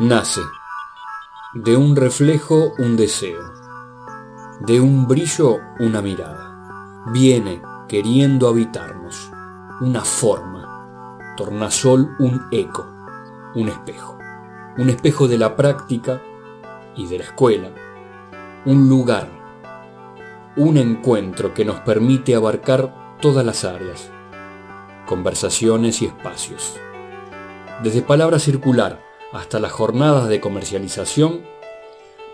Nace de un reflejo un deseo, de un brillo una mirada. Viene queriendo habitarnos, una forma, tornasol un eco, un espejo, un espejo de la práctica y de la escuela, un lugar, un encuentro que nos permite abarcar todas las áreas, conversaciones y espacios. Desde palabra circular, hasta las jornadas de comercialización,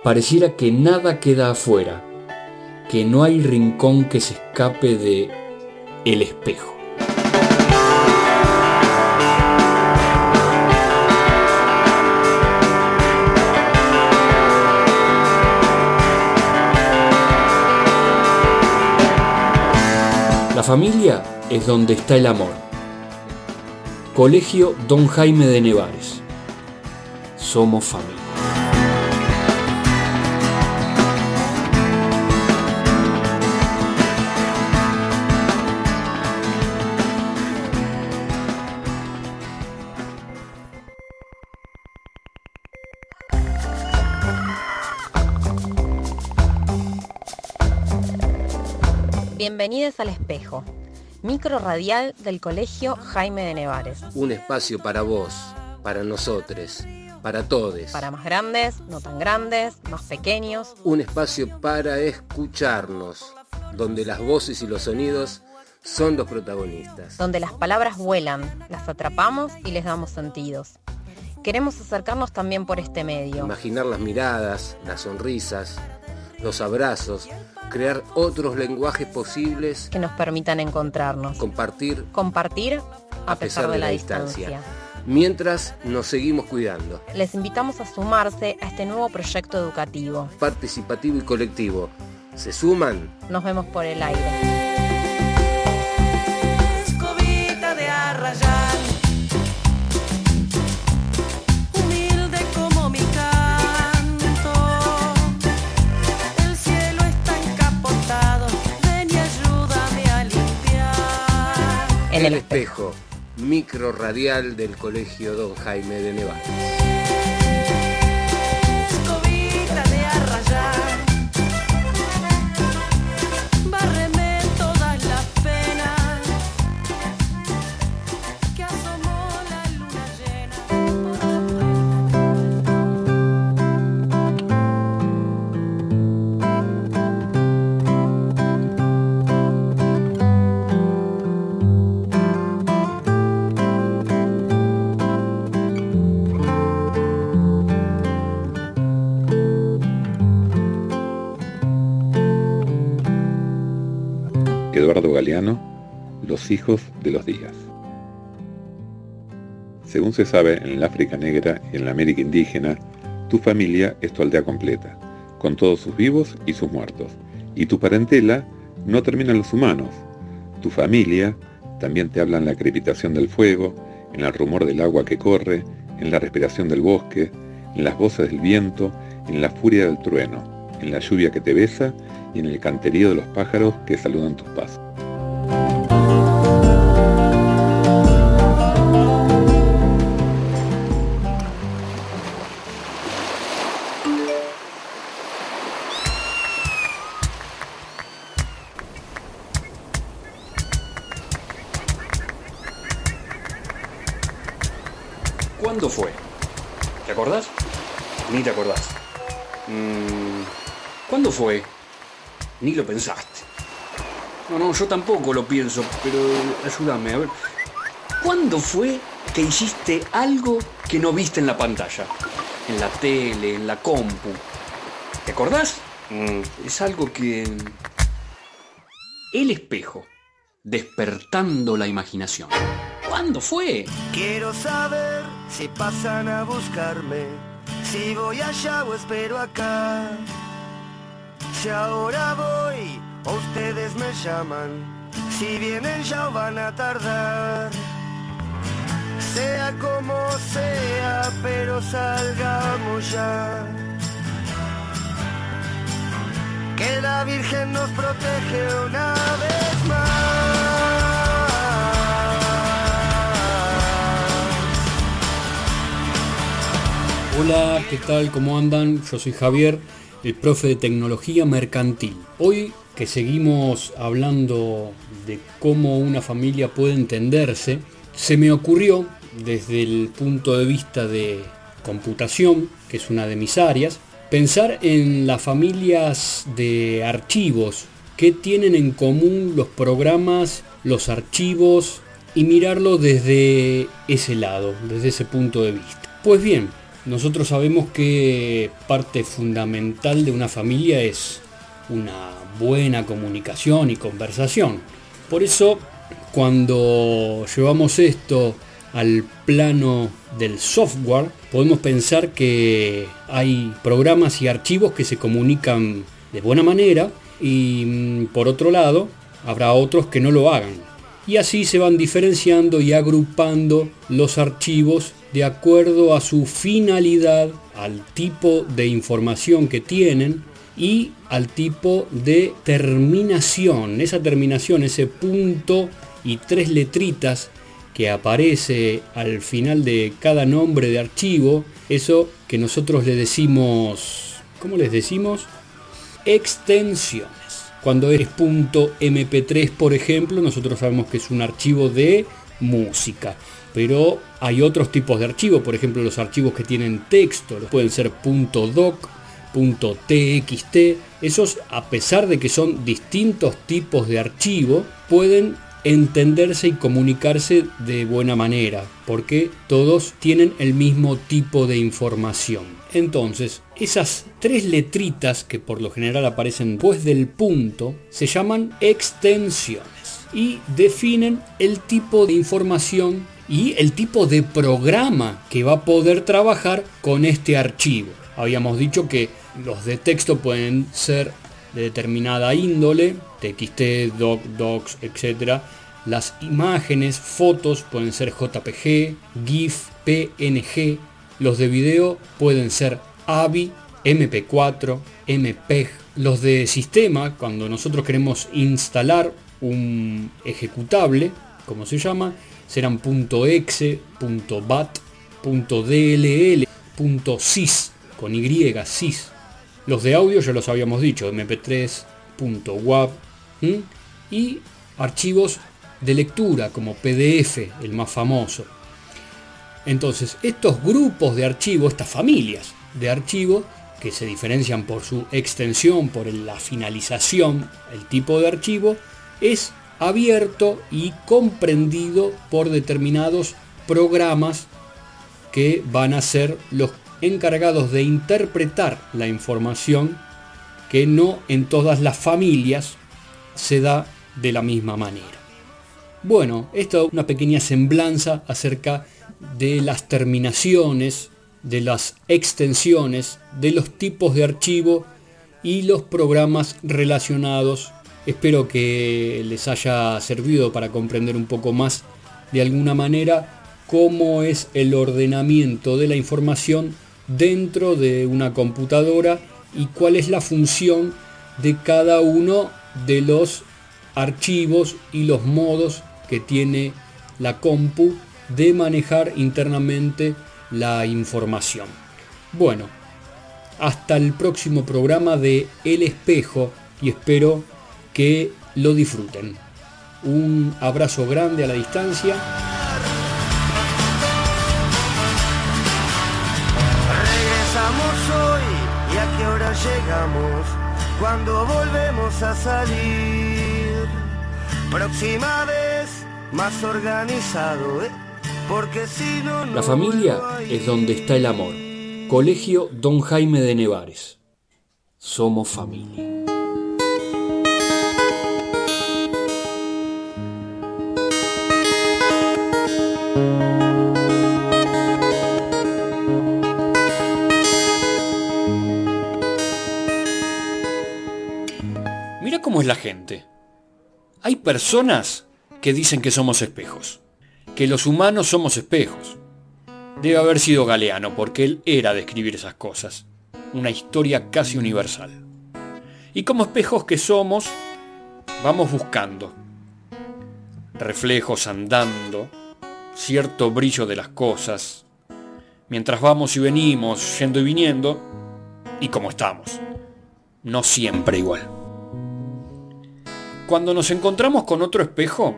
pareciera que nada queda afuera, que no hay rincón que se escape de el espejo. La familia es donde está el amor. Colegio Don Jaime de Nevares somos familia. Bienvenidos al espejo, micro radial del Colegio Jaime de Nevares. Un espacio para vos, para nosotros para todos. Para más grandes, no tan grandes, más pequeños. Un espacio para escucharnos, donde las voces y los sonidos son los protagonistas. Donde las palabras vuelan, las atrapamos y les damos sentidos. Queremos acercarnos también por este medio. Imaginar las miradas, las sonrisas, los abrazos, crear otros lenguajes posibles que nos permitan encontrarnos. Compartir. Compartir a, pesar, de, la, distancia mientras nos seguimos cuidando. Les invitamos a sumarse a este nuevo proyecto educativo. Participativo y colectivo. ¿Se suman? Nos vemos por el aire. En el espejo micro radial del Colegio Don Jaime de Nevada. Eduardo Galeano, Los hijos de los días. Según se sabe, en el África negra y en la América indígena, tu familia es tu aldea completa, con todos sus vivos y sus muertos. Y tu parentela no termina en los humanos. Tu familia también te habla en la crepitación del fuego, en el rumor del agua que corre, en la respiración del bosque, en las voces del viento, en la furia del trueno, en la lluvia que te besa y en el canterío de los pájaros que saludan tus pasos. ¿Cuándo fue? ¿Te acordás? Ni te acordás. Mm, ¿Cuándo fue? Ni lo pensaste. No, no, yo tampoco lo pienso, pero ayúdame, a ver. ¿Cuándo fue que hiciste algo que no viste en la pantalla? En la tele, en la compu. ¿Te acordás? Mm. Es algo que... El espejo. Despertando la imaginación. ¿Cuándo fue? Quiero saber si pasan a buscarme, si voy allá o espero acá. Si ahora voy, o ustedes me llaman. Si vienen ya van a tardar. Sea como sea, pero salgamos ya. Que la Virgen nos protege una vez más. Hola, ¿qué tal? ¿Cómo andan? Yo soy Javier el profe de tecnología mercantil. Hoy que seguimos hablando de cómo una familia puede entenderse, se me ocurrió desde el punto de vista de computación, que es una de mis áreas, pensar en las familias de archivos, que tienen en común los programas, los archivos, y mirarlo desde ese lado, desde ese punto de vista. Pues bien, nosotros sabemos que parte fundamental de una familia es una buena comunicación y conversación. Por eso, cuando llevamos esto al plano del software, podemos pensar que hay programas y archivos que se comunican de buena manera y mm, por otro lado habrá otros que no lo hagan. Y así se van diferenciando y agrupando los archivos de acuerdo a su finalidad, al tipo de información que tienen y al tipo de terminación. Esa terminación, ese punto y tres letritas que aparece al final de cada nombre de archivo, eso que nosotros le decimos, ¿cómo les decimos? Extensiones. Cuando eres .mp3, por ejemplo, nosotros sabemos que es un archivo de música. Pero hay otros tipos de archivos, por ejemplo los archivos que tienen texto, pueden ser .doc, .txt, esos a pesar de que son distintos tipos de archivo, pueden entenderse y comunicarse de buena manera, porque todos tienen el mismo tipo de información. Entonces, esas tres letritas que por lo general aparecen después del punto, se llaman extensiones y definen el tipo de información y el tipo de programa que va a poder trabajar con este archivo. Habíamos dicho que los de texto pueden ser de determinada índole, TXT, doc, docs, etc. Las imágenes, fotos pueden ser JPG, GIF, PNG. Los de video pueden ser AVI, MP4, MPEG. Los de sistema, cuando nosotros queremos instalar un ejecutable, como se llama, serán .exe, .bat, .dll, .sys, con Y, sys. Los de audio ya los habíamos dicho, mp3, .wav y archivos de lectura como PDF, el más famoso. Entonces, estos grupos de archivos, estas familias de archivos, que se diferencian por su extensión, por la finalización, el tipo de archivo, es abierto y comprendido por determinados programas que van a ser los encargados de interpretar la información que no en todas las familias se da de la misma manera. Bueno, esto es una pequeña semblanza acerca de las terminaciones, de las extensiones, de los tipos de archivo y los programas relacionados. Espero que les haya servido para comprender un poco más de alguna manera cómo es el ordenamiento de la información dentro de una computadora y cuál es la función de cada uno de los archivos y los modos que tiene la compu de manejar internamente la información. Bueno, hasta el próximo programa de El Espejo y espero que lo disfruten. Un abrazo grande a la distancia. Regresamos hoy y a qué hora llegamos cuando volvemos a salir. Próxima vez más organizado, ¿eh? porque si no, no La familia es donde está el amor. Colegio Don Jaime de Nevares. Somos familia. Cómo es la gente. Hay personas que dicen que somos espejos, que los humanos somos espejos. Debe haber sido Galeano, porque él era de escribir esas cosas. Una historia casi universal. Y como espejos que somos, vamos buscando reflejos andando, cierto brillo de las cosas, mientras vamos y venimos, yendo y viniendo, y como estamos. No siempre igual. Cuando nos encontramos con otro espejo,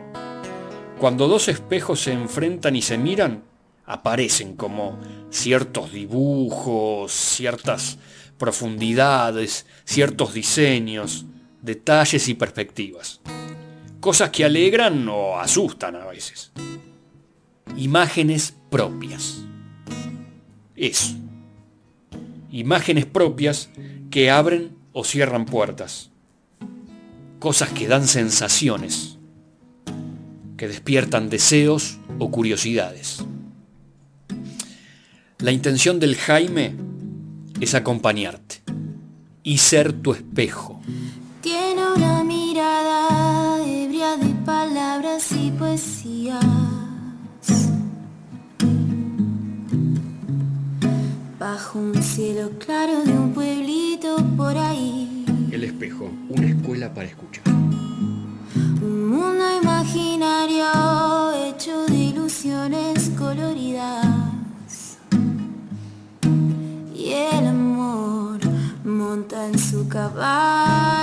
cuando dos espejos se enfrentan y se miran, aparecen como ciertos dibujos, ciertas profundidades, ciertos diseños, detalles y perspectivas. Cosas que alegran o asustan a veces. Imágenes propias. Eso. Imágenes propias que abren o cierran puertas. Cosas que dan sensaciones, que despiertan deseos o curiosidades. La intención del Jaime es acompañarte y ser tu espejo. Tiene una mirada ebria de palabras y poesías. Bajo un cielo claro de un pueblito por ahí. El espejo, una escuela para escuchar. Un mundo imaginario hecho de ilusiones coloridas. Y el amor monta en su caballo